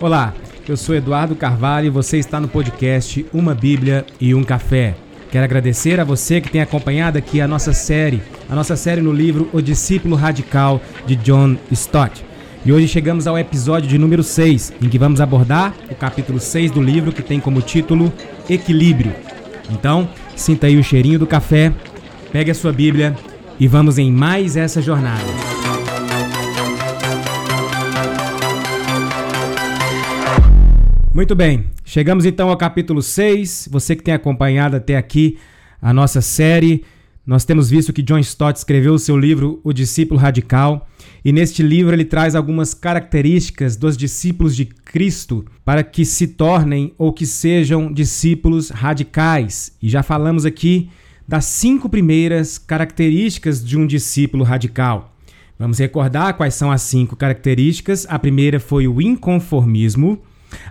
Olá, eu sou Eduardo Carvalho e você está no podcast Uma Bíblia e um Café. Quero agradecer a você que tem acompanhado aqui a nossa série, a nossa série no livro O Discípulo Radical de John Stott. E hoje chegamos ao episódio de número 6, em que vamos abordar o capítulo 6 do livro que tem como título Equilíbrio. Então, sinta aí o cheirinho do café, pegue a sua Bíblia e vamos em mais essa jornada. Muito bem, chegamos então ao capítulo 6. Você que tem acompanhado até aqui a nossa série, nós temos visto que John Stott escreveu o seu livro O Discípulo Radical, e neste livro ele traz algumas características dos discípulos de Cristo para que se tornem ou que sejam discípulos radicais. E já falamos aqui das cinco primeiras características de um discípulo radical. Vamos recordar quais são as cinco características. A primeira foi o inconformismo.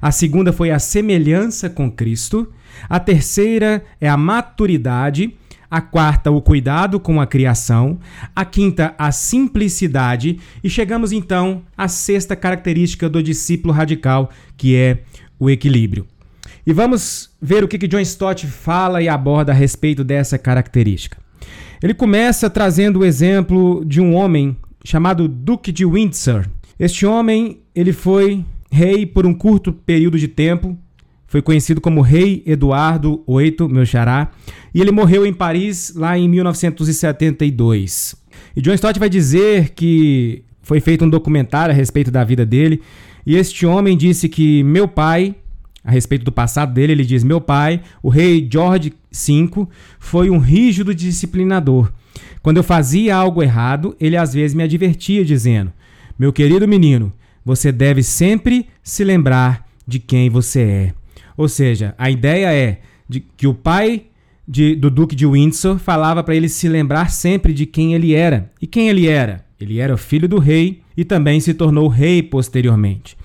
A segunda foi a semelhança com Cristo. A terceira é a maturidade. A quarta, o cuidado com a criação. A quinta, a simplicidade. E chegamos então à sexta característica do discípulo radical, que é o equilíbrio. E vamos ver o que, que John Stott fala e aborda a respeito dessa característica. Ele começa trazendo o exemplo de um homem chamado Duque de Windsor. Este homem, ele foi rei por um curto período de tempo, foi conhecido como Rei Eduardo VIII, meu xará, e ele morreu em Paris lá em 1972. E John Stott vai dizer que foi feito um documentário a respeito da vida dele, e este homem disse que meu pai, a respeito do passado dele, ele diz: Meu pai, o rei George V, foi um rígido disciplinador. Quando eu fazia algo errado, ele às vezes me advertia, dizendo: Meu querido menino, você deve sempre se lembrar de quem você é. Ou seja, a ideia é de que o pai de, do Duque de Windsor falava para ele se lembrar sempre de quem ele era. E quem ele era? Ele era o filho do rei e também se tornou rei posteriormente.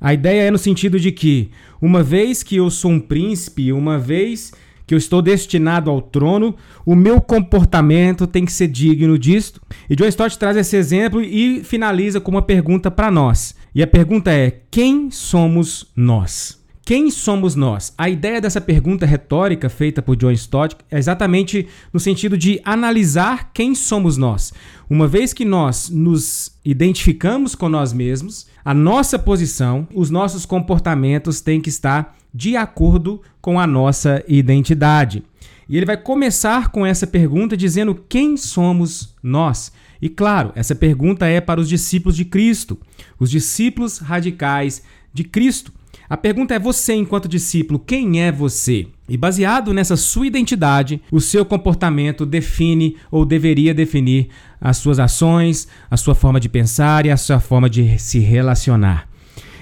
A ideia é no sentido de que, uma vez que eu sou um príncipe, uma vez que eu estou destinado ao trono, o meu comportamento tem que ser digno disto. E John Stott traz esse exemplo e finaliza com uma pergunta para nós. E a pergunta é: quem somos nós? Quem somos nós? A ideia dessa pergunta retórica feita por John Stott é exatamente no sentido de analisar quem somos nós. Uma vez que nós nos identificamos com nós mesmos, a nossa posição, os nossos comportamentos têm que estar de acordo com a nossa identidade. E ele vai começar com essa pergunta dizendo quem somos nós. E claro, essa pergunta é para os discípulos de Cristo, os discípulos radicais de Cristo. A pergunta é: você, enquanto discípulo, quem é você? E baseado nessa sua identidade, o seu comportamento define ou deveria definir as suas ações, a sua forma de pensar e a sua forma de se relacionar.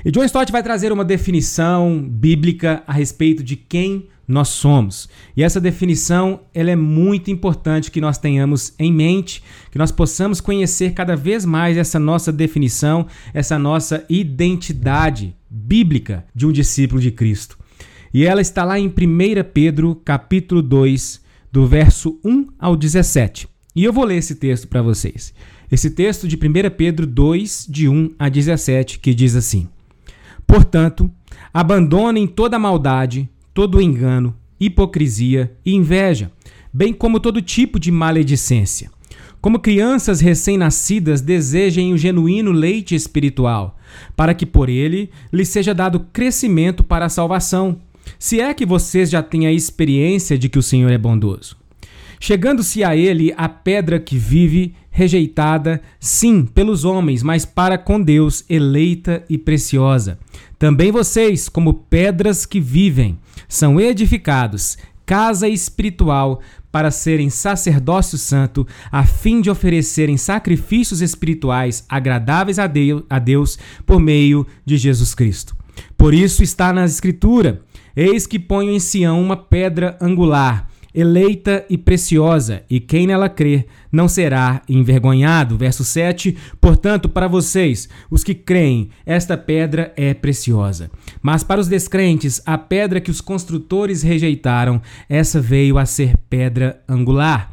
E John Stott vai trazer uma definição bíblica a respeito de quem nós somos. E essa definição ela é muito importante que nós tenhamos em mente, que nós possamos conhecer cada vez mais essa nossa definição, essa nossa identidade bíblica de um discípulo de Cristo. E ela está lá em 1 Pedro, capítulo 2, do verso 1 ao 17. E eu vou ler esse texto para vocês. Esse texto de 1 Pedro 2, de 1 a 17, que diz assim: Portanto, abandonem toda maldade, todo engano, hipocrisia e inveja, bem como todo tipo de maledicência. Como crianças recém-nascidas desejem o genuíno leite espiritual, para que por ele lhes seja dado crescimento para a salvação, se é que vocês já têm a experiência de que o Senhor é bondoso. Chegando-se a ele a pedra que vive, rejeitada, sim, pelos homens, mas para com Deus, eleita e preciosa. Também vocês, como pedras que vivem, são edificados, casa espiritual, para serem sacerdócio santo, a fim de oferecerem sacrifícios espirituais agradáveis a Deus, a Deus por meio de Jesus Cristo. Por isso está na Escritura: Eis que ponho em Sião uma pedra angular eleita e preciosa, e quem nela crer não será envergonhado. Verso 7: Portanto, para vocês, os que creem, esta pedra é preciosa. Mas para os descrentes, a pedra que os construtores rejeitaram, essa veio a ser pedra angular,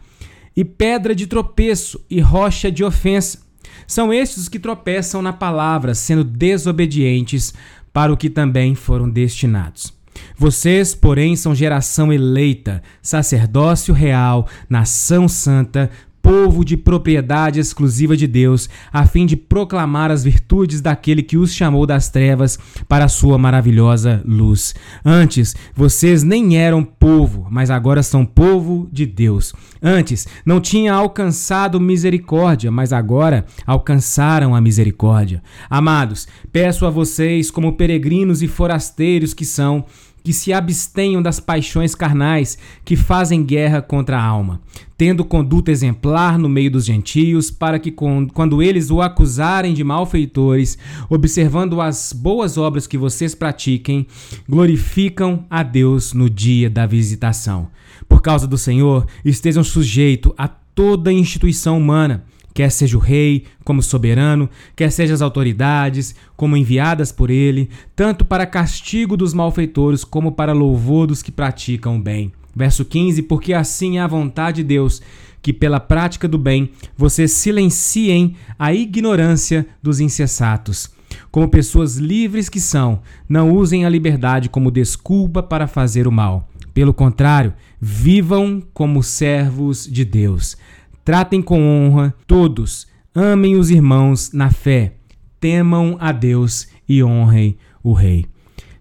e pedra de tropeço e rocha de ofensa. São estes os que tropeçam na palavra, sendo desobedientes para o que também foram destinados. Vocês, porém, são geração eleita, sacerdócio real, nação santa, povo de propriedade exclusiva de Deus, a fim de proclamar as virtudes daquele que os chamou das trevas para a sua maravilhosa luz. Antes, vocês nem eram povo, mas agora são povo de Deus. Antes, não tinham alcançado misericórdia, mas agora alcançaram a misericórdia. Amados, peço a vocês, como peregrinos e forasteiros que são, que se abstenham das paixões carnais que fazem guerra contra a alma, tendo conduta exemplar no meio dos gentios, para que, quando eles o acusarem de malfeitores, observando as boas obras que vocês pratiquem, glorificam a Deus no dia da visitação. Por causa do Senhor, estejam sujeitos a toda instituição humana quer seja o rei como soberano, quer seja as autoridades como enviadas por ele, tanto para castigo dos malfeitores como para louvor dos que praticam o bem. Verso 15: Porque assim é a vontade de Deus, que pela prática do bem vocês silenciem a ignorância dos insensatos. Como pessoas livres que são, não usem a liberdade como desculpa para fazer o mal. Pelo contrário, vivam como servos de Deus. Tratem com honra todos, amem os irmãos na fé, temam a Deus e honrem o Rei.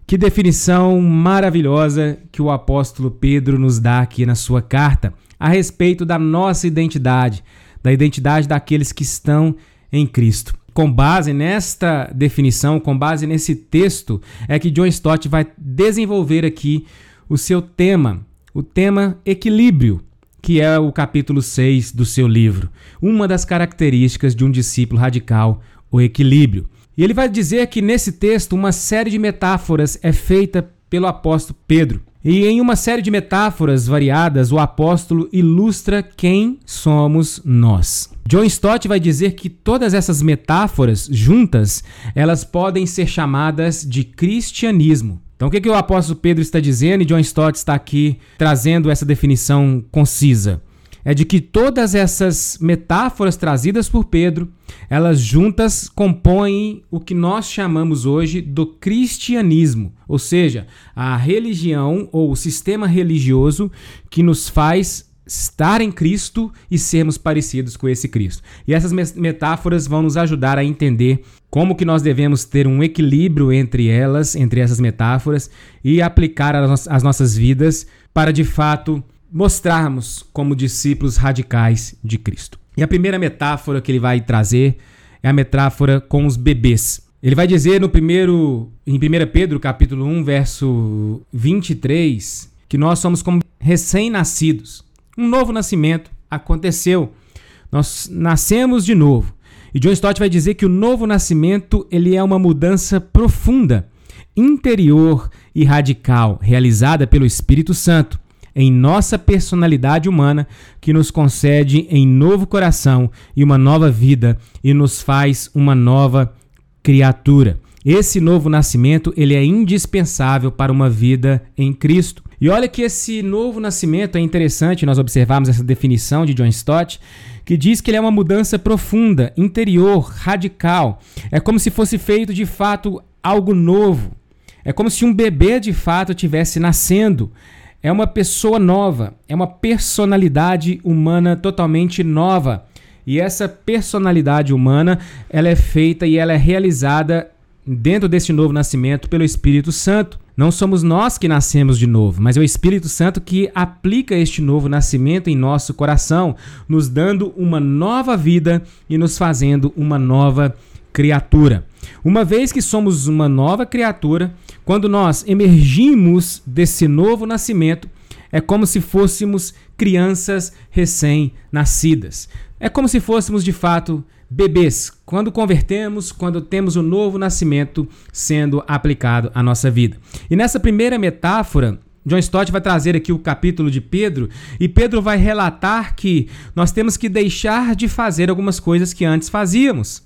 Que definição maravilhosa que o apóstolo Pedro nos dá aqui na sua carta a respeito da nossa identidade, da identidade daqueles que estão em Cristo. Com base nesta definição, com base nesse texto, é que John Stott vai desenvolver aqui o seu tema, o tema equilíbrio que é o capítulo 6 do seu livro. Uma das características de um discípulo radical, o equilíbrio. E ele vai dizer que nesse texto uma série de metáforas é feita pelo apóstolo Pedro. E em uma série de metáforas variadas, o apóstolo ilustra quem somos nós. John Stott vai dizer que todas essas metáforas juntas, elas podem ser chamadas de cristianismo. Então, o que, que o apóstolo Pedro está dizendo e John Stott está aqui trazendo essa definição concisa? É de que todas essas metáforas trazidas por Pedro, elas juntas compõem o que nós chamamos hoje do cristianismo, ou seja, a religião ou o sistema religioso que nos faz estar em Cristo e sermos parecidos com esse Cristo. E essas metáforas vão nos ajudar a entender como que nós devemos ter um equilíbrio entre elas, entre essas metáforas e aplicar as nossas vidas para de fato mostrarmos como discípulos radicais de Cristo. E a primeira metáfora que ele vai trazer é a metáfora com os bebês. Ele vai dizer no primeiro em 1 Pedro, capítulo 1, verso 23, que nós somos como recém-nascidos um novo nascimento aconteceu. Nós nascemos de novo. E John Stott vai dizer que o novo nascimento ele é uma mudança profunda, interior e radical, realizada pelo Espírito Santo em nossa personalidade humana, que nos concede em novo coração e uma nova vida e nos faz uma nova criatura. Esse novo nascimento ele é indispensável para uma vida em Cristo. E olha que esse novo nascimento é interessante nós observarmos essa definição de John Stott, que diz que ele é uma mudança profunda, interior, radical. É como se fosse feito de fato algo novo. É como se um bebê de fato tivesse nascendo. É uma pessoa nova, é uma personalidade humana totalmente nova. E essa personalidade humana, ela é feita e ela é realizada dentro desse novo nascimento pelo Espírito Santo. Não somos nós que nascemos de novo, mas é o Espírito Santo que aplica este novo nascimento em nosso coração, nos dando uma nova vida e nos fazendo uma nova criatura. Uma vez que somos uma nova criatura, quando nós emergimos desse novo nascimento, é como se fôssemos crianças recém-nascidas. É como se fôssemos de fato bebês, quando convertemos, quando temos o um novo nascimento sendo aplicado à nossa vida. E nessa primeira metáfora, John Stott vai trazer aqui o capítulo de Pedro e Pedro vai relatar que nós temos que deixar de fazer algumas coisas que antes fazíamos,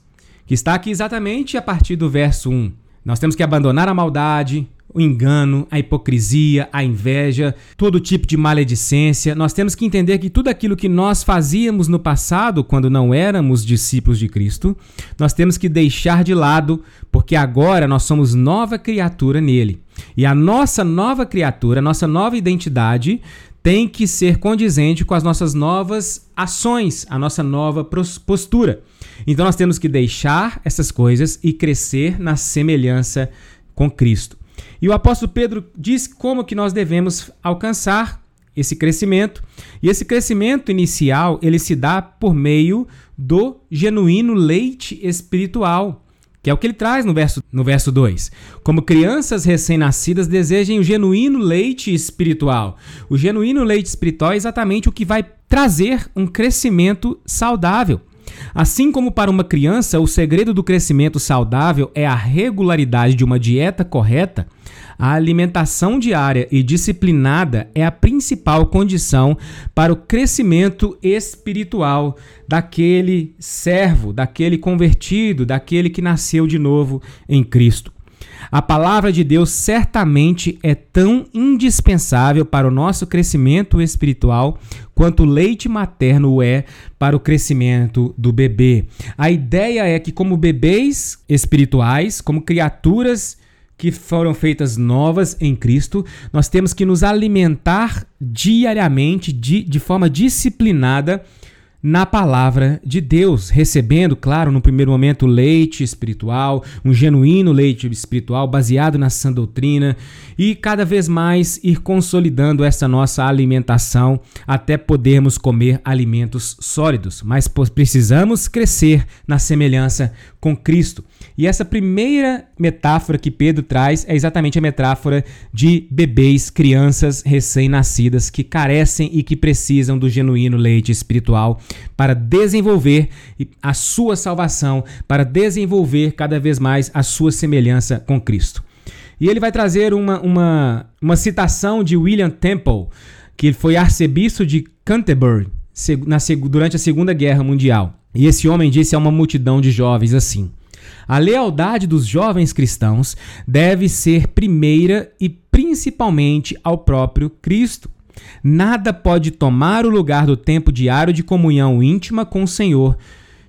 que está aqui exatamente a partir do verso 1. Nós temos que abandonar a maldade, o engano, a hipocrisia, a inveja, todo tipo de maledicência. Nós temos que entender que tudo aquilo que nós fazíamos no passado, quando não éramos discípulos de Cristo, nós temos que deixar de lado, porque agora nós somos nova criatura nele. E a nossa nova criatura, a nossa nova identidade, tem que ser condizente com as nossas novas ações, a nossa nova postura. Então nós temos que deixar essas coisas e crescer na semelhança com Cristo. E o apóstolo Pedro diz como que nós devemos alcançar esse crescimento. E esse crescimento inicial, ele se dá por meio do genuíno leite espiritual, que é o que ele traz no verso, no verso 2. Como crianças recém-nascidas desejem o genuíno leite espiritual. O genuíno leite espiritual é exatamente o que vai trazer um crescimento saudável. Assim como para uma criança, o segredo do crescimento saudável é a regularidade de uma dieta correta, a alimentação diária e disciplinada é a principal condição para o crescimento espiritual daquele servo, daquele convertido, daquele que nasceu de novo em Cristo. A palavra de Deus certamente é tão indispensável para o nosso crescimento espiritual quanto o leite materno é para o crescimento do bebê. A ideia é que, como bebês espirituais, como criaturas que foram feitas novas em Cristo, nós temos que nos alimentar diariamente, de, de forma disciplinada, na palavra de Deus, recebendo, claro, no primeiro momento, leite espiritual, um genuíno leite espiritual baseado na sã doutrina e cada vez mais ir consolidando essa nossa alimentação até podermos comer alimentos sólidos. Mas precisamos crescer na semelhança com Cristo. E essa primeira metáfora que Pedro traz é exatamente a metáfora de bebês, crianças recém-nascidas que carecem e que precisam do genuíno leite espiritual para desenvolver a sua salvação, para desenvolver cada vez mais a sua semelhança com Cristo. E ele vai trazer uma, uma, uma citação de William Temple, que foi arcebispo de Canterbury durante a Segunda Guerra Mundial. E esse homem disse a uma multidão de jovens assim: A lealdade dos jovens cristãos deve ser primeira e principalmente ao próprio Cristo. Nada pode tomar o lugar do tempo diário de comunhão íntima com o Senhor.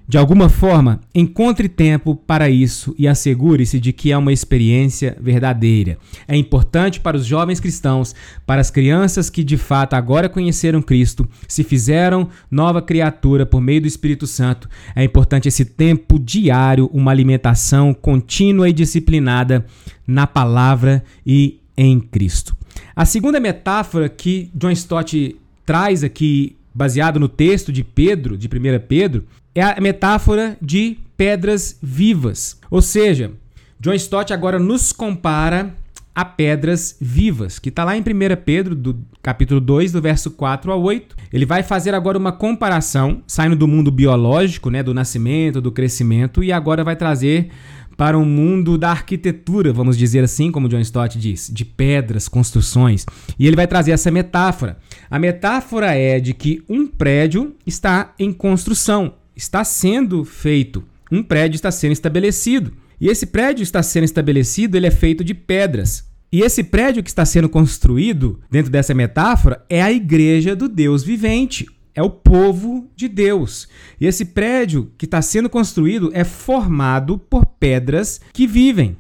De alguma forma, encontre tempo para isso e assegure-se de que é uma experiência verdadeira. É importante para os jovens cristãos, para as crianças que de fato agora conheceram Cristo, se fizeram nova criatura por meio do Espírito Santo. É importante esse tempo diário, uma alimentação contínua e disciplinada na palavra e em Cristo. A segunda metáfora que John Stott traz aqui, baseado no texto de Pedro, de 1 Pedro, é a metáfora de pedras vivas. Ou seja, John Stott agora nos compara a pedras vivas, que está lá em 1 Pedro, do capítulo 2, do verso 4 a 8. Ele vai fazer agora uma comparação, saindo do mundo biológico, né, do nascimento, do crescimento, e agora vai trazer para um mundo da arquitetura, vamos dizer assim, como John Stott diz, de pedras, construções. E ele vai trazer essa metáfora. A metáfora é de que um prédio está em construção, está sendo feito, um prédio está sendo estabelecido. E esse prédio está sendo estabelecido, ele é feito de pedras. E esse prédio que está sendo construído, dentro dessa metáfora, é a igreja do Deus vivente, é o povo de Deus. E esse prédio que está sendo construído é formado por pedras que vivem,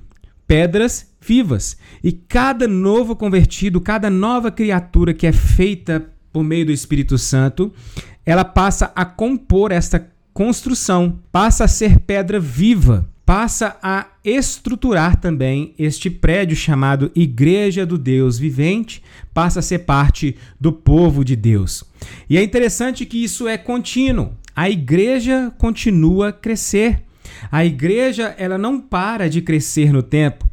pedras vivas. E cada novo convertido, cada nova criatura que é feita por meio do Espírito Santo, ela passa a compor esta construção, passa a ser pedra viva passa a estruturar também este prédio chamado Igreja do Deus Vivente, passa a ser parte do povo de Deus. E é interessante que isso é contínuo. A igreja continua a crescer. A igreja, ela não para de crescer no tempo.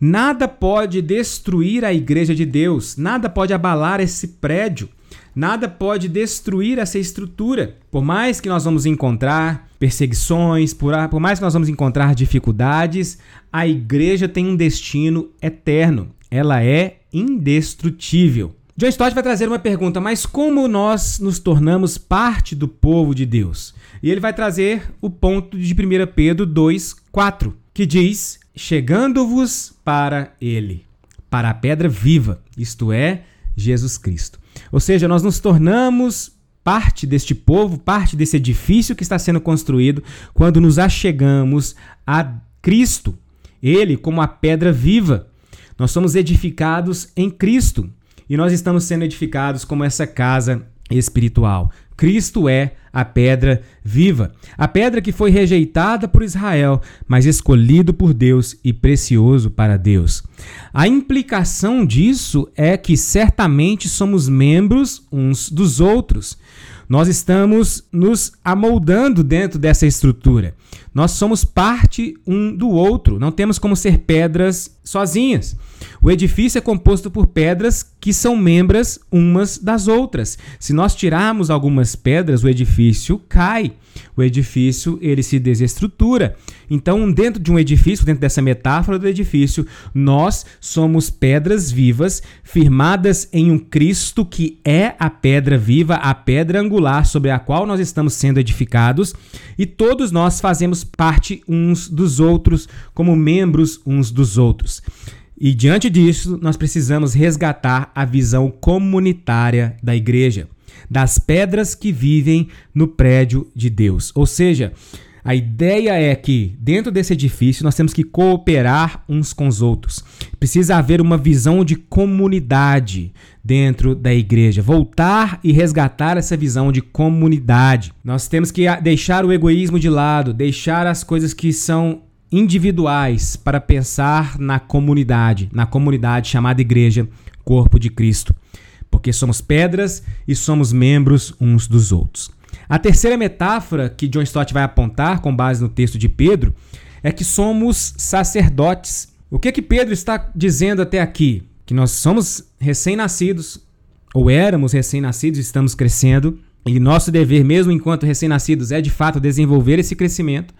Nada pode destruir a igreja de Deus, nada pode abalar esse prédio. Nada pode destruir essa estrutura. Por mais que nós vamos encontrar perseguições, por, por mais que nós vamos encontrar dificuldades, a igreja tem um destino eterno. Ela é indestrutível. John Stott vai trazer uma pergunta, mas como nós nos tornamos parte do povo de Deus? E ele vai trazer o ponto de 1 Pedro 2, 4, que diz: Chegando-vos para ele para a pedra viva, isto é, Jesus Cristo. Ou seja, nós nos tornamos parte deste povo, parte desse edifício que está sendo construído quando nos achegamos a Cristo. Ele como a pedra viva. Nós somos edificados em Cristo e nós estamos sendo edificados como essa casa espiritual. Cristo é a pedra viva, a pedra que foi rejeitada por Israel, mas escolhido por Deus e precioso para Deus. A implicação disso é que certamente somos membros uns dos outros. Nós estamos nos amoldando dentro dessa estrutura. Nós somos parte um do outro, não temos como ser pedras sozinhas. O edifício é composto por pedras que são membros umas das outras. Se nós tirarmos algumas pedras, o edifício cai. O edifício ele se desestrutura. Então, dentro de um edifício, dentro dessa metáfora do edifício, nós somos pedras vivas firmadas em um Cristo que é a pedra viva, a pedra angular sobre a qual nós estamos sendo edificados, e todos nós fazemos parte uns dos outros como membros uns dos outros. E diante disso, nós precisamos resgatar a visão comunitária da igreja, das pedras que vivem no prédio de Deus. Ou seja, a ideia é que dentro desse edifício nós temos que cooperar uns com os outros. Precisa haver uma visão de comunidade dentro da igreja. Voltar e resgatar essa visão de comunidade. Nós temos que deixar o egoísmo de lado, deixar as coisas que são individuais para pensar na comunidade, na comunidade chamada igreja, corpo de Cristo, porque somos pedras e somos membros uns dos outros. A terceira metáfora que John Stott vai apontar com base no texto de Pedro é que somos sacerdotes. O que é que Pedro está dizendo até aqui? Que nós somos recém-nascidos, ou éramos recém-nascidos, estamos crescendo, e nosso dever, mesmo enquanto recém-nascidos, é de fato desenvolver esse crescimento.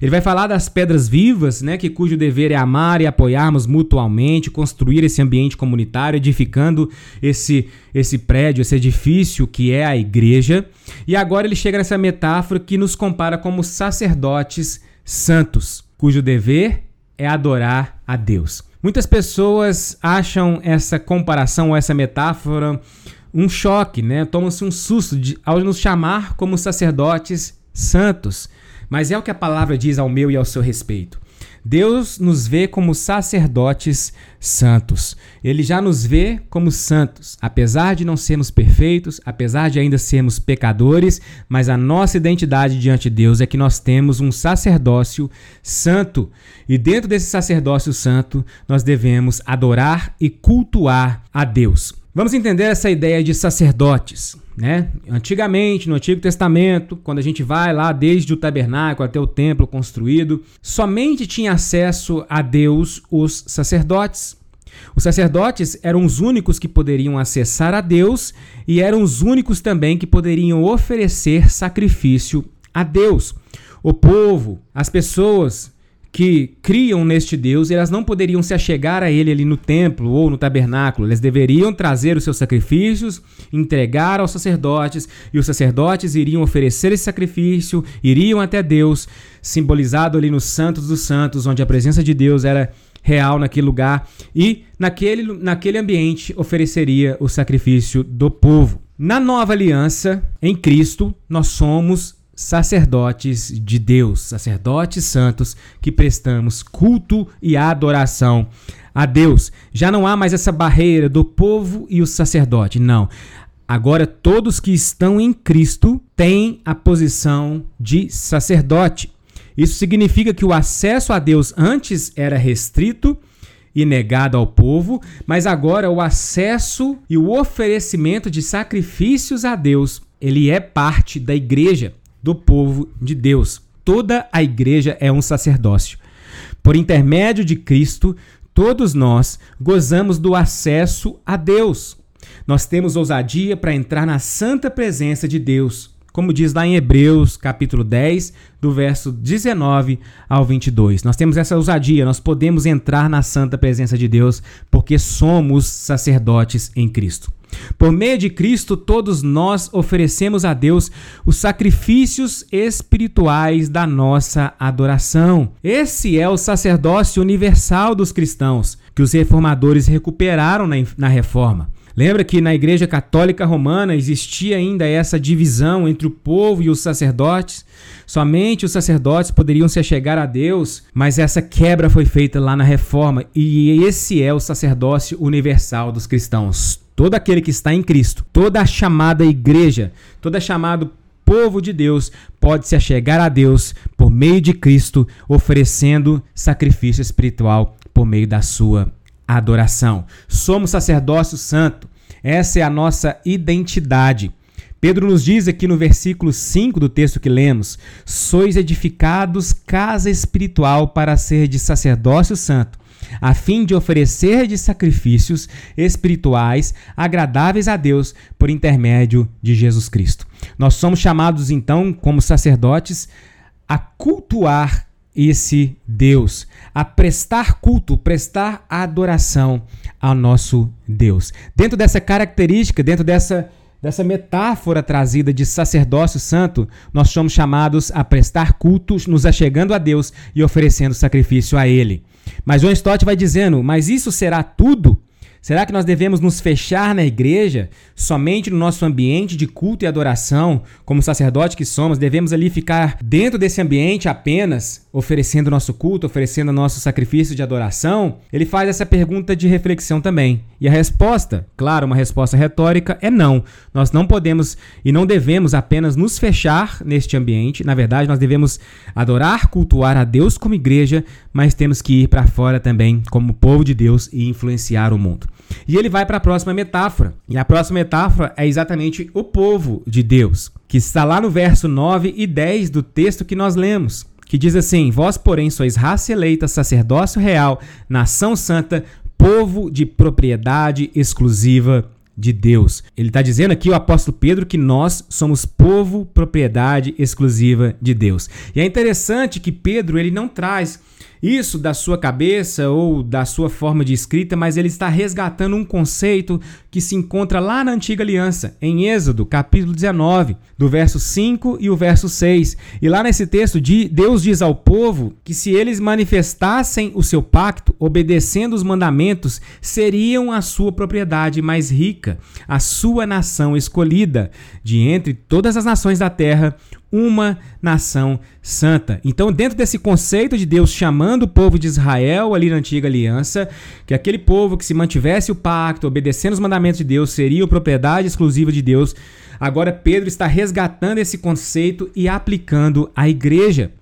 Ele vai falar das pedras vivas, né, que cujo dever é amar e apoiarmos mutualmente, construir esse ambiente comunitário, edificando esse esse prédio, esse edifício que é a igreja. E agora ele chega nessa metáfora que nos compara como sacerdotes santos, cujo dever é adorar a Deus. Muitas pessoas acham essa comparação, essa metáfora um choque, né? Tomam-se um susto de, ao nos chamar como sacerdotes santos. Mas é o que a palavra diz ao meu e ao seu respeito. Deus nos vê como sacerdotes santos. Ele já nos vê como santos, apesar de não sermos perfeitos, apesar de ainda sermos pecadores, mas a nossa identidade diante de Deus é que nós temos um sacerdócio santo. E dentro desse sacerdócio santo, nós devemos adorar e cultuar a Deus. Vamos entender essa ideia de sacerdotes. Né? Antigamente, no Antigo Testamento, quando a gente vai lá desde o tabernáculo até o templo construído, somente tinha acesso a Deus os sacerdotes. Os sacerdotes eram os únicos que poderiam acessar a Deus e eram os únicos também que poderiam oferecer sacrifício a Deus. O povo, as pessoas que criam neste Deus, elas não poderiam se achegar a ele ali no templo ou no tabernáculo. Eles deveriam trazer os seus sacrifícios, entregar aos sacerdotes, e os sacerdotes iriam oferecer esse sacrifício, iriam até Deus, simbolizado ali nos Santos dos Santos, onde a presença de Deus era real naquele lugar, e naquele, naquele ambiente ofereceria o sacrifício do povo. Na nova aliança, em Cristo, nós somos sacerdotes de Deus, sacerdotes santos que prestamos culto e adoração a Deus. Já não há mais essa barreira do povo e o sacerdote, não. Agora todos que estão em Cristo têm a posição de sacerdote. Isso significa que o acesso a Deus antes era restrito e negado ao povo, mas agora o acesso e o oferecimento de sacrifícios a Deus, ele é parte da igreja do povo de Deus. Toda a igreja é um sacerdócio. Por intermédio de Cristo, todos nós gozamos do acesso a Deus. Nós temos ousadia para entrar na santa presença de Deus, como diz lá em Hebreus, capítulo 10, do verso 19 ao 22. Nós temos essa ousadia, nós podemos entrar na santa presença de Deus porque somos sacerdotes em Cristo. Por meio de Cristo, todos nós oferecemos a Deus os sacrifícios espirituais da nossa adoração. Esse é o sacerdócio universal dos cristãos, que os reformadores recuperaram na, na reforma. Lembra que na Igreja Católica Romana existia ainda essa divisão entre o povo e os sacerdotes? Somente os sacerdotes poderiam se achegar a Deus, mas essa quebra foi feita lá na Reforma e esse é o sacerdócio universal dos cristãos. Todo aquele que está em Cristo, toda a chamada igreja, a chamado povo de Deus pode se achegar a Deus por meio de Cristo, oferecendo sacrifício espiritual por meio da sua adoração. Somos sacerdócio santo. Essa é a nossa identidade. Pedro nos diz aqui no versículo 5 do texto que lemos: Sois edificados casa espiritual para ser de sacerdócio santo, a fim de oferecer de sacrifícios espirituais agradáveis a Deus por intermédio de Jesus Cristo. Nós somos chamados então, como sacerdotes, a cultuar esse Deus, a prestar culto, prestar adoração ao nosso Deus. Dentro dessa característica, dentro dessa, dessa metáfora trazida de sacerdócio santo, nós somos chamados a prestar cultos, nos achegando a Deus e oferecendo sacrifício a Ele. Mas John Stott vai dizendo: Mas isso será tudo? Será que nós devemos nos fechar na igreja, somente no nosso ambiente de culto e adoração, como sacerdote que somos? Devemos ali ficar dentro desse ambiente apenas, oferecendo nosso culto, oferecendo nosso sacrifício de adoração? Ele faz essa pergunta de reflexão também. E a resposta, claro, uma resposta retórica, é não. Nós não podemos e não devemos apenas nos fechar neste ambiente. Na verdade, nós devemos adorar, cultuar a Deus como igreja, mas temos que ir para fora também como povo de Deus e influenciar o mundo. E ele vai para a próxima metáfora. E a próxima metáfora é exatamente o povo de Deus, que está lá no verso 9 e 10 do texto que nós lemos, que diz assim: Vós, porém, sois raça eleita, sacerdócio real, nação santa, povo de propriedade exclusiva de Deus. Ele está dizendo aqui, o apóstolo Pedro, que nós somos povo, propriedade exclusiva de Deus. E é interessante que Pedro ele não traz isso da sua cabeça ou da sua forma de escrita, mas ele está resgatando um conceito que se encontra lá na antiga aliança, em Êxodo, capítulo 19, do verso 5 e o verso 6. E lá nesse texto, Deus diz ao povo que se eles manifestassem o seu pacto, obedecendo os mandamentos, seriam a sua propriedade mais rica, a sua nação escolhida, de entre todas as nações da terra, uma nação santa. Então, dentro desse conceito de Deus chamando o povo de Israel ali na antiga aliança, que aquele povo que se mantivesse o pacto, obedecendo os mandamentos de Deus, seria propriedade exclusiva de Deus. Agora Pedro está resgatando esse conceito e aplicando à igreja.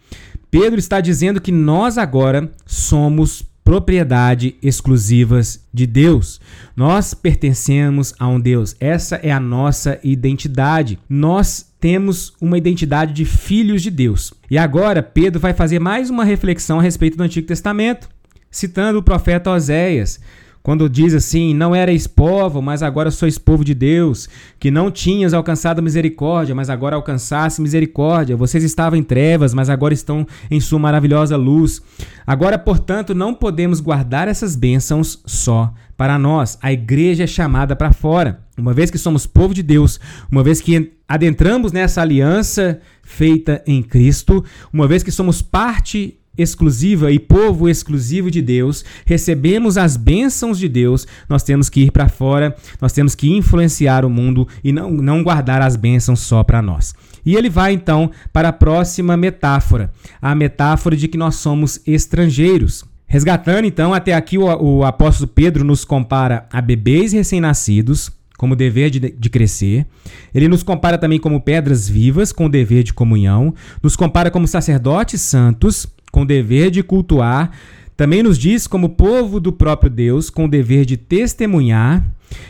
Pedro está dizendo que nós agora somos propriedade exclusivas de Deus. Nós pertencemos a um Deus. Essa é a nossa identidade. Nós temos uma identidade de filhos de Deus. E agora Pedro vai fazer mais uma reflexão a respeito do Antigo Testamento, citando o profeta Oséias quando diz assim: Não erais povo, mas agora sois povo de Deus, que não tinhas alcançado misericórdia, mas agora alcançaste misericórdia. Vocês estavam em trevas, mas agora estão em sua maravilhosa luz. Agora, portanto, não podemos guardar essas bênçãos só para nós. A igreja é chamada para fora. Uma vez que somos povo de Deus, uma vez que adentramos nessa aliança feita em Cristo, uma vez que somos parte exclusiva e povo exclusivo de Deus, recebemos as bênçãos de Deus, nós temos que ir para fora, nós temos que influenciar o mundo e não, não guardar as bênçãos só para nós. E ele vai então para a próxima metáfora, a metáfora de que nós somos estrangeiros. Resgatando então, até aqui o, o apóstolo Pedro nos compara a bebês recém-nascidos, como dever de, de, crescer. Ele nos compara também como pedras vivas, com o dever de comunhão. Nos compara como sacerdotes santos, com dever de cultuar, também nos diz como povo do próprio Deus, com dever de testemunhar.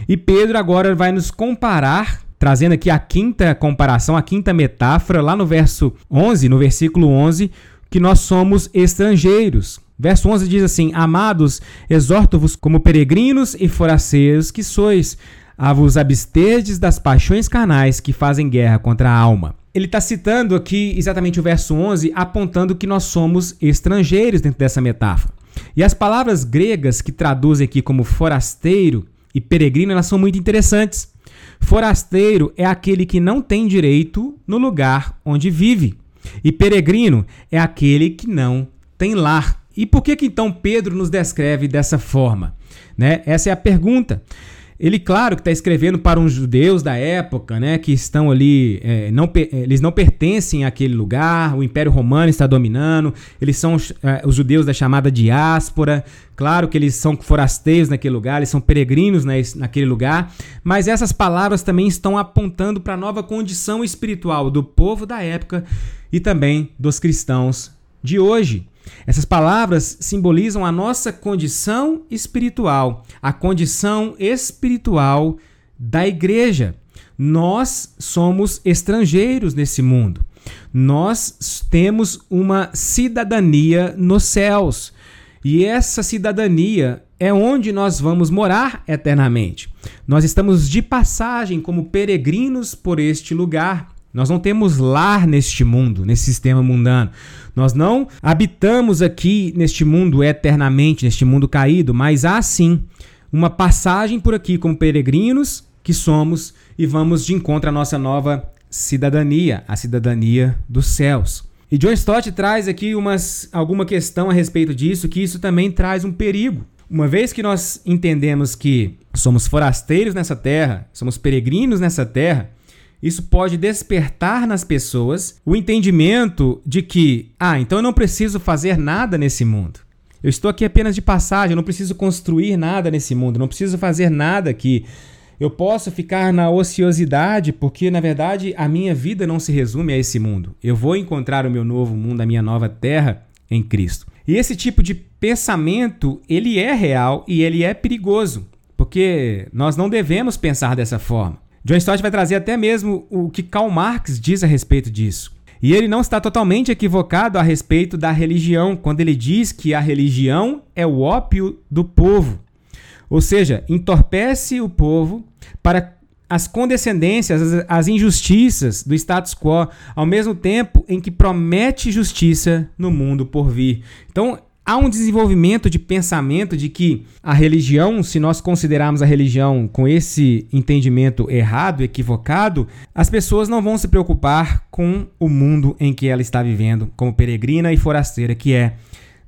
E Pedro agora vai nos comparar, trazendo aqui a quinta comparação, a quinta metáfora, lá no verso 11, no versículo 11, que nós somos estrangeiros. Verso 11 diz assim: Amados, exorto-vos como peregrinos e foraceiros que sois, a vos absterdes das paixões carnais que fazem guerra contra a alma. Ele está citando aqui exatamente o verso 11, apontando que nós somos estrangeiros dentro dessa metáfora. E as palavras gregas que traduzem aqui como forasteiro e peregrino, elas são muito interessantes. Forasteiro é aquele que não tem direito no lugar onde vive. E peregrino é aquele que não tem lar. E por que, que então Pedro nos descreve dessa forma? Né? Essa é a pergunta. Ele, claro, que está escrevendo para uns judeus da época, né, que estão ali, é, não, eles não pertencem àquele lugar, o Império Romano está dominando, eles são é, os judeus da chamada diáspora, claro que eles são forasteiros naquele lugar, eles são peregrinos né, naquele lugar, mas essas palavras também estão apontando para a nova condição espiritual do povo da época e também dos cristãos de hoje. Essas palavras simbolizam a nossa condição espiritual, a condição espiritual da igreja. Nós somos estrangeiros nesse mundo. Nós temos uma cidadania nos céus. E essa cidadania é onde nós vamos morar eternamente. Nós estamos de passagem como peregrinos por este lugar. Nós não temos lar neste mundo, nesse sistema mundano. Nós não habitamos aqui neste mundo eternamente, neste mundo caído, mas há sim uma passagem por aqui como peregrinos que somos e vamos de encontro à nossa nova cidadania, a cidadania dos céus. E John Stott traz aqui umas, alguma questão a respeito disso, que isso também traz um perigo. Uma vez que nós entendemos que somos forasteiros nessa terra, somos peregrinos nessa terra, isso pode despertar nas pessoas o entendimento de que, ah, então eu não preciso fazer nada nesse mundo. Eu estou aqui apenas de passagem, eu não preciso construir nada nesse mundo, não preciso fazer nada aqui. Eu posso ficar na ociosidade, porque na verdade a minha vida não se resume a esse mundo. Eu vou encontrar o meu novo mundo, a minha nova terra em Cristo. E esse tipo de pensamento, ele é real e ele é perigoso, porque nós não devemos pensar dessa forma. John Stott vai trazer até mesmo o que Karl Marx diz a respeito disso. E ele não está totalmente equivocado a respeito da religião, quando ele diz que a religião é o ópio do povo. Ou seja, entorpece o povo para as condescendências, as, injustiças do status quo, ao mesmo tempo em que promete justiça no mundo por vir. Então, há um desenvolvimento de pensamento de que a religião, se nós considerarmos a religião com esse entendimento errado, equivocado, as pessoas não vão se preocupar com o mundo em que ela está vivendo, como peregrina e forasteira que é.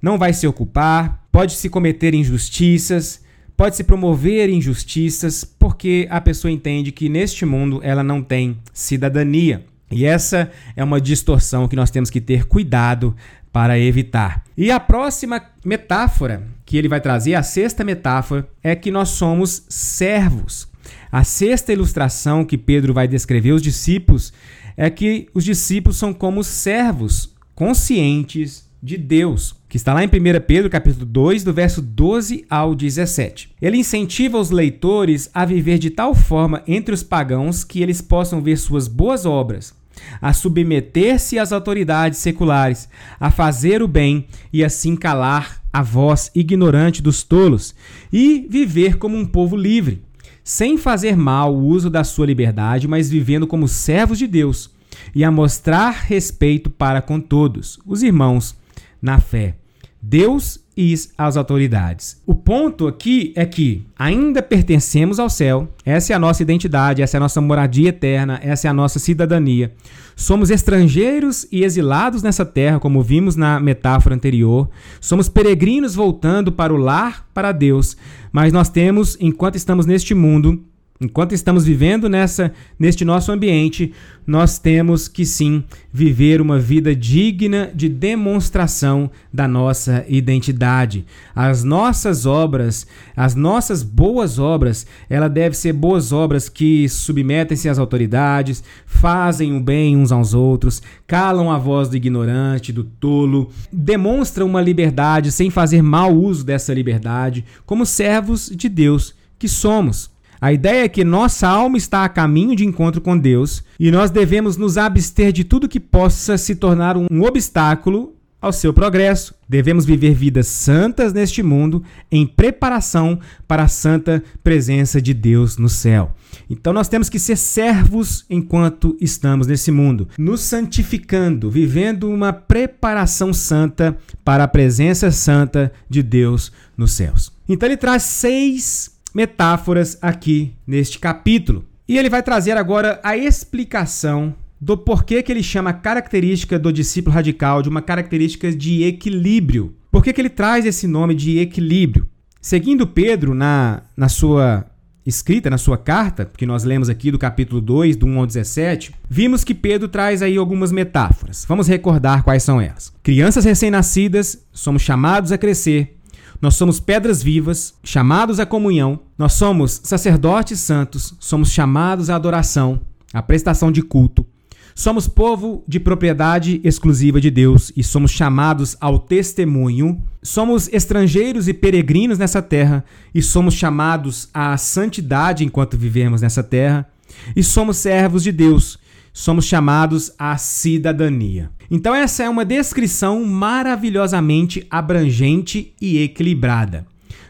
Não vai se ocupar, pode se cometer injustiças, pode se promover injustiças, porque a pessoa entende que neste mundo ela não tem cidadania. E essa é uma distorção que nós temos que ter cuidado para evitar. E a próxima metáfora que ele vai trazer, a sexta metáfora, é que nós somos servos. A sexta ilustração que Pedro vai descrever os discípulos é que os discípulos são como servos conscientes de Deus, que está lá em 1 Pedro capítulo 2, do verso 12 ao 17. Ele incentiva os leitores a viver de tal forma entre os pagãos que eles possam ver suas boas obras a submeter-se às autoridades seculares, a fazer o bem e assim calar a voz ignorante dos tolos e viver como um povo livre, sem fazer mal o uso da sua liberdade, mas vivendo como servos de Deus e a mostrar respeito para com todos, os irmãos, na fé. Deus e às autoridades. O ponto aqui é que ainda pertencemos ao céu, essa é a nossa identidade, essa é a nossa moradia eterna, essa é a nossa cidadania. Somos estrangeiros e exilados nessa terra, como vimos na metáfora anterior. Somos peregrinos voltando para o lar, para Deus, mas nós temos, enquanto estamos neste mundo, Enquanto estamos vivendo nessa neste nosso ambiente, nós temos que sim viver uma vida digna de demonstração da nossa identidade. As nossas obras, as nossas boas obras, ela deve ser boas obras que submetem-se às autoridades, fazem o bem uns aos outros, calam a voz do ignorante, do tolo, demonstram uma liberdade sem fazer mau uso dessa liberdade, como servos de Deus que somos. A ideia é que nossa alma está a caminho de encontro com Deus e nós devemos nos abster de tudo que possa se tornar um obstáculo ao seu progresso. Devemos viver vidas santas neste mundo em preparação para a santa presença de Deus no céu. Então nós temos que ser servos enquanto estamos nesse mundo, nos santificando, vivendo uma preparação santa para a presença santa de Deus nos céus. Então ele traz seis metáforas aqui neste capítulo. E ele vai trazer agora a explicação do porquê que ele chama a característica do discípulo radical de uma característica de equilíbrio. Por que, que ele traz esse nome de equilíbrio? Seguindo Pedro na, na sua escrita, na sua carta, que nós lemos aqui do capítulo 2, do 1 ao 17, vimos que Pedro traz aí algumas metáforas. Vamos recordar quais são elas. Crianças recém-nascidas, somos chamados a crescer. Nós somos pedras vivas, chamados à comunhão. Nós somos sacerdotes santos, somos chamados à adoração, à prestação de culto. Somos povo de propriedade exclusiva de Deus e somos chamados ao testemunho. Somos estrangeiros e peregrinos nessa terra e somos chamados à santidade enquanto vivemos nessa terra. E somos servos de Deus, somos chamados à cidadania. Então, essa é uma descrição maravilhosamente abrangente e equilibrada.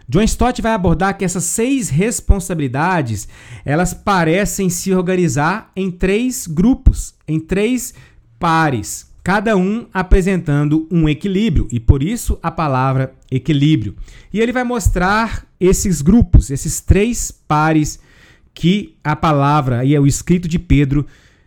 John Stott vai abordar que essas seis responsabilidades, elas parecem se organizar em três grupos, em três pares, cada um apresentando um equilíbrio e por isso a palavra equilíbrio. E ele vai mostrar esses grupos, esses três pares que a palavra e é o escrito de Pedro,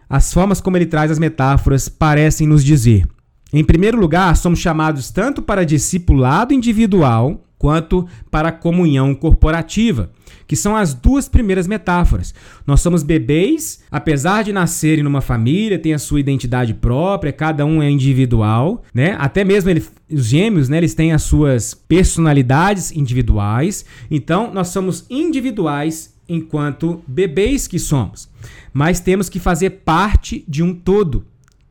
as formas como ele traz as metáforas parecem nos dizer. Em primeiro lugar, somos chamados tanto para discipulado individual quanto para comunhão corporativa, que são as duas primeiras metáforas. Nós somos bebês, apesar de nascerem numa família, tem a sua identidade própria, cada um é individual, né? Até mesmo ele, os gêmeos, né, eles têm as suas personalidades individuais. Então, nós somos individuais enquanto bebês que somos, mas temos que fazer parte de um todo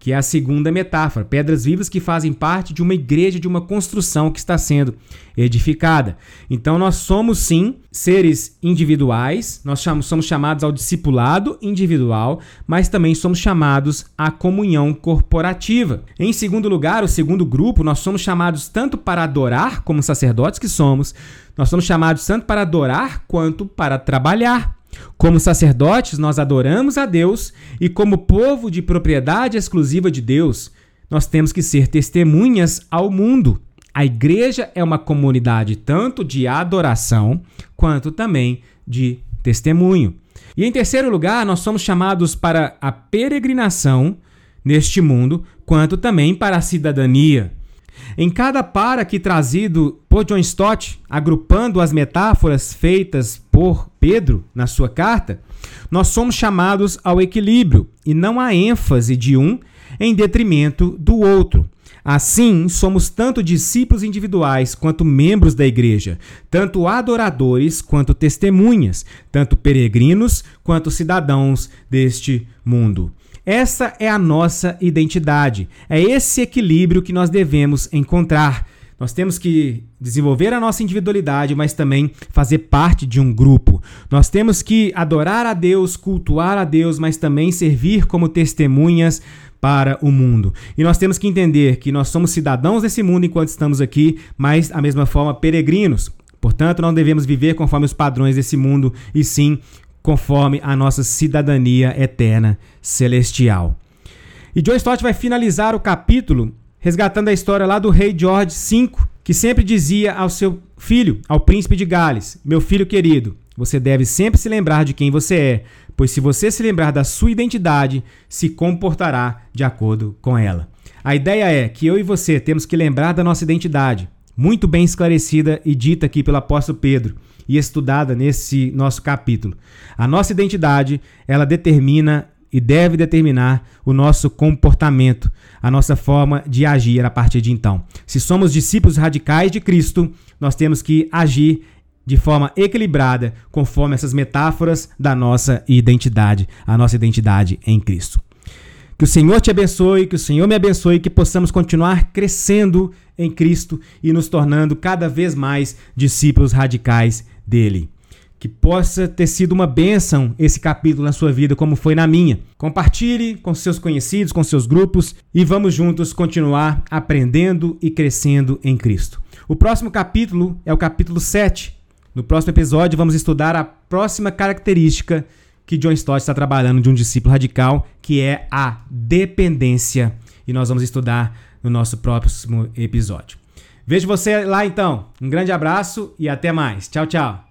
que é a segunda metáfora, pedras vivas que fazem parte de uma igreja, de uma construção que está sendo edificada. Então nós somos sim seres individuais, nós somos chamados ao discipulado individual, mas também somos chamados à comunhão corporativa. Em segundo lugar, o segundo grupo, nós somos chamados tanto para adorar, como sacerdotes que somos, nós somos chamados tanto para adorar quanto para trabalhar. Como sacerdotes, nós adoramos a Deus e, como povo de propriedade exclusiva de Deus, nós temos que ser testemunhas ao mundo. A igreja é uma comunidade tanto de adoração quanto também de testemunho. E em terceiro lugar, nós somos chamados para a peregrinação neste mundo, quanto também para a cidadania. Em cada para aqui trazido por John Stott, agrupando as metáforas feitas por Pedro na sua carta, nós somos chamados ao equilíbrio e não à ênfase de um em detrimento do outro. Assim, somos tanto discípulos individuais quanto membros da igreja, tanto adoradores quanto testemunhas, tanto peregrinos quanto cidadãos deste mundo. Essa é a nossa identidade. É esse equilíbrio que nós devemos encontrar. Nós temos que desenvolver a nossa individualidade, mas também fazer parte de um grupo. Nós temos que adorar a Deus, cultuar a Deus, mas também servir como testemunhas para o mundo. E nós temos que entender que nós somos cidadãos desse mundo enquanto estamos aqui, mas da mesma forma peregrinos. Portanto, não devemos viver conforme os padrões desse mundo, e sim conforme a nossa cidadania eterna celestial. E John Stott vai finalizar o capítulo resgatando a história lá do rei George V, que sempre dizia ao seu filho, ao príncipe de Gales: Meu filho querido, você deve sempre se lembrar de quem você é, pois se você se lembrar da sua identidade, se comportará de acordo com ela. A ideia é que eu e você temos que lembrar da nossa identidade, muito bem esclarecida e dita aqui pelo apóstolo Pedro e estudada nesse nosso capítulo. A nossa identidade, ela determina e deve determinar o nosso comportamento, a nossa forma de agir a partir de então. Se somos discípulos radicais de Cristo, nós temos que agir de forma equilibrada, conforme essas metáforas da nossa identidade, a nossa identidade em Cristo. Que o Senhor te abençoe, que o Senhor me abençoe, que possamos continuar crescendo em Cristo e nos tornando cada vez mais discípulos radicais dele. que possa ter sido uma bênção esse capítulo na sua vida, como foi na minha. Compartilhe com seus conhecidos, com seus grupos e vamos juntos continuar aprendendo e crescendo em Cristo. O próximo capítulo é o capítulo 7. No próximo episódio, vamos estudar a próxima característica que John Stott está trabalhando de um discípulo radical, que é a dependência. E nós vamos estudar no nosso próximo episódio. Vejo você lá então. Um grande abraço e até mais. Tchau, tchau.